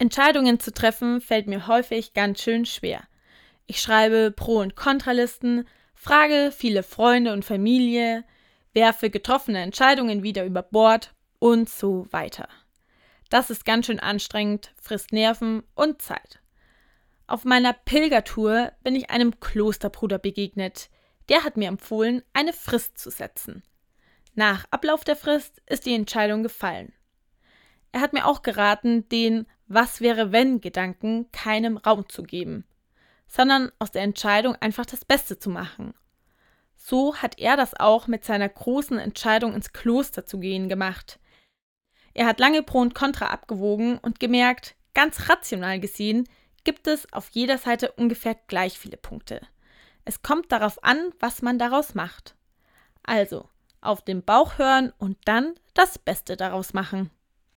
Entscheidungen zu treffen fällt mir häufig ganz schön schwer. Ich schreibe Pro- und Kontralisten, frage viele Freunde und Familie, werfe getroffene Entscheidungen wieder über Bord und so weiter. Das ist ganz schön anstrengend, frisst Nerven und Zeit. Auf meiner Pilgertour bin ich einem Klosterbruder begegnet. Der hat mir empfohlen, eine Frist zu setzen. Nach Ablauf der Frist ist die Entscheidung gefallen. Er hat mir auch geraten, den Was wäre wenn Gedanken keinem Raum zu geben, sondern aus der Entscheidung einfach das Beste zu machen. So hat er das auch mit seiner großen Entscheidung ins Kloster zu gehen gemacht. Er hat lange Pro und Contra abgewogen und gemerkt, ganz rational gesehen, gibt es auf jeder Seite ungefähr gleich viele Punkte. Es kommt darauf an, was man daraus macht. Also, auf den Bauch hören und dann das Beste daraus machen.